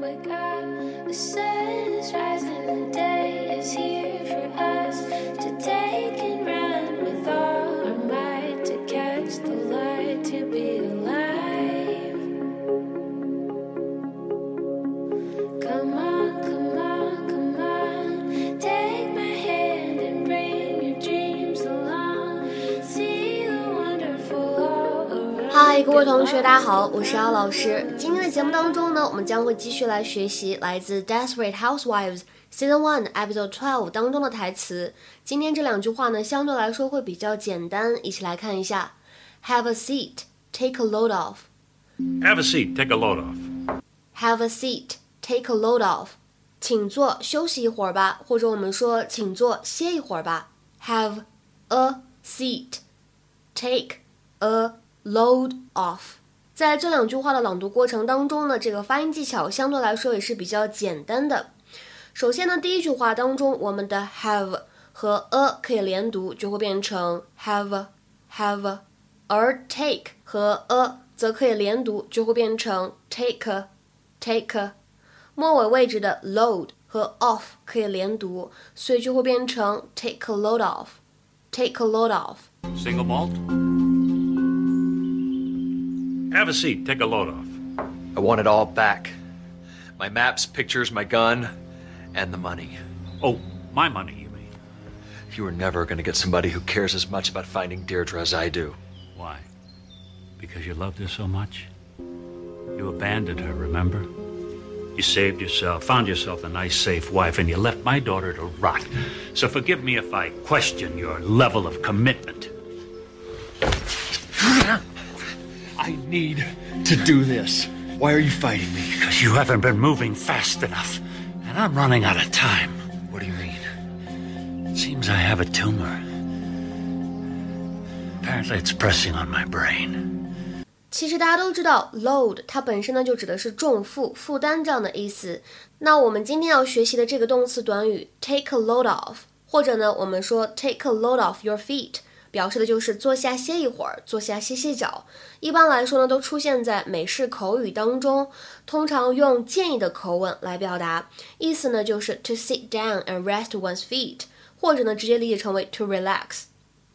we got the is right. 嗨，各位同学，大家好，我是姚老师。今天的节目当中呢，我们将会继续来学习来自《Desperate Housewives》Season One Episode Twelve 当中的台词。今天这两句话呢，相对来说会比较简单，一起来看一下。Have a seat, take a load off. Have a seat. Take a load off. Have a seat, take a load off. 请坐，休息一会儿吧，或者我们说请坐，歇一会儿吧。Have a seat, take a load off。在这两句话的朗读过程当中呢，这个发音技巧相对来说也是比较简单的。首先呢，第一句话当中，我们的 have 和 a 可以连读，就会变成 have have，而 take 和 a 则可以连读，就会变成 take take。末尾位置的 load 和 off 可以连读，所以就会变成 take a load off，take a load off。Single malt. Have a seat. Take a load off. I want it all back. My maps, pictures, my gun, and the money. Oh, my money, you mean? You are never going to get somebody who cares as much about finding Deirdre as I do. Why? Because you loved her so much? You abandoned her, remember? You saved yourself, found yourself a nice, safe wife, and you left my daughter to rot. So forgive me if I question your level of commitment. I need to do this. Why are you fighting me? Because you haven't been moving fast enough, and I'm running out of time. What do you mean? It seems I have a tumor. Apparently, it's pressing on my brain. 其实大家都知道，load 它本身呢就指的是重负、负担这样的意思。那我们今天要学习的这个动词短语 take a load off，或者呢我们说 take a load off your feet， 表示的就是坐下歇一会儿，坐下歇歇脚。一般来说呢，都出现在美式口语当中，通常用建议的口吻来表达，意思呢就是 to sit down and rest one's feet，或者呢直接理解成为 to relax。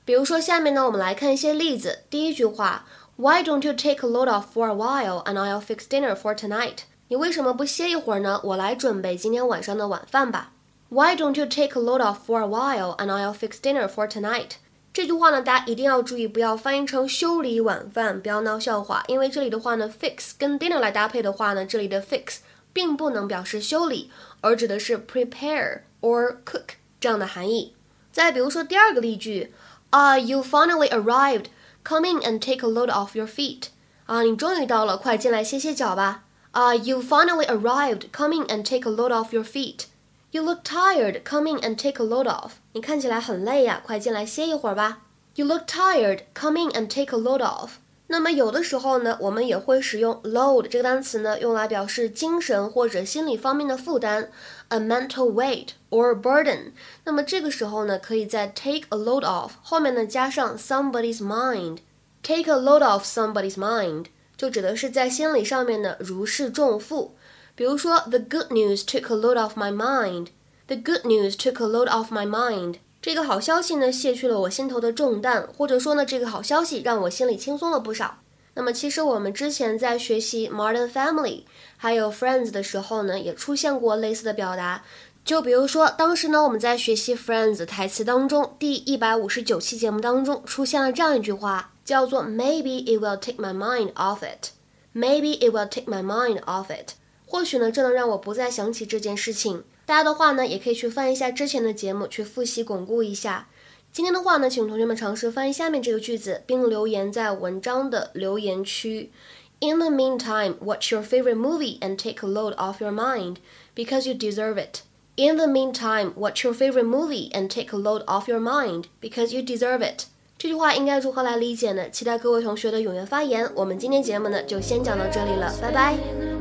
比如说，下面呢，我们来看一些例子。第一句话，Why don't you take a load off for a while and I'll fix dinner for tonight？你为什么不歇一会儿呢？我来准备今天晚上的晚饭吧。Why don't you take a load off for a while and I'll fix dinner for tonight？这句话呢，大家一定要注意，不要翻译成修理晚饭，不要闹笑话。因为这里的话呢，fix 跟 dinner 来搭配的话呢，这里的 fix 并不能表示修理，而指的是 prepare or cook 这样的含义。再比如说第二个例句。啊、y o u finally arrived. Come in and take a load off your feet. 啊，你终于到了，快进来歇歇脚吧。啊、y o u finally arrived. Come in and take a load off your feet. You look tired. Come in and take a load off. 你看起来很累呀，快进来歇一会儿吧。You look tired. Come in and take a load off. 那么有的时候呢，我们也会使用 load 这个单词呢，用来表示精神或者心理方面的负担，a mental weight or burden。那么这个时候呢，可以在 take a load off 后面呢加上 somebody's mind。take a load off somebody's mind 就指的是在心理上面呢如释重负。 比如说，the good news took a load off my mind。The good news took a load off my mind。这个好消息呢，卸去了我心头的重担，或者说呢，这个好消息让我心里轻松了不少。那么，其实我们之前在学习《Modern Family》还有《Friends》的时候呢，也出现过类似的表达。就比如说，当时呢，我们在学习《Friends》台词当中，第一百五十九期节目当中出现了这样一句话，叫做 “Maybe it will take my mind off it”。Maybe it will take my mind off it。或许呢，这能让我不再想起这件事情。大家的话呢，也可以去翻一下之前的节目，去复习巩固一下。今天的话呢，请同学们尝试翻译下面这个句子，并留言在文章的留言区。In the meantime, watch your favorite movie and take a load off your mind because you deserve it. In the meantime, watch your favorite movie and take a load off your mind because you deserve it. 这句话应该如何来理解呢？期待各位同学的踊跃发言。我们今天节目呢就先讲到这里了，拜拜。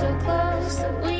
So close that we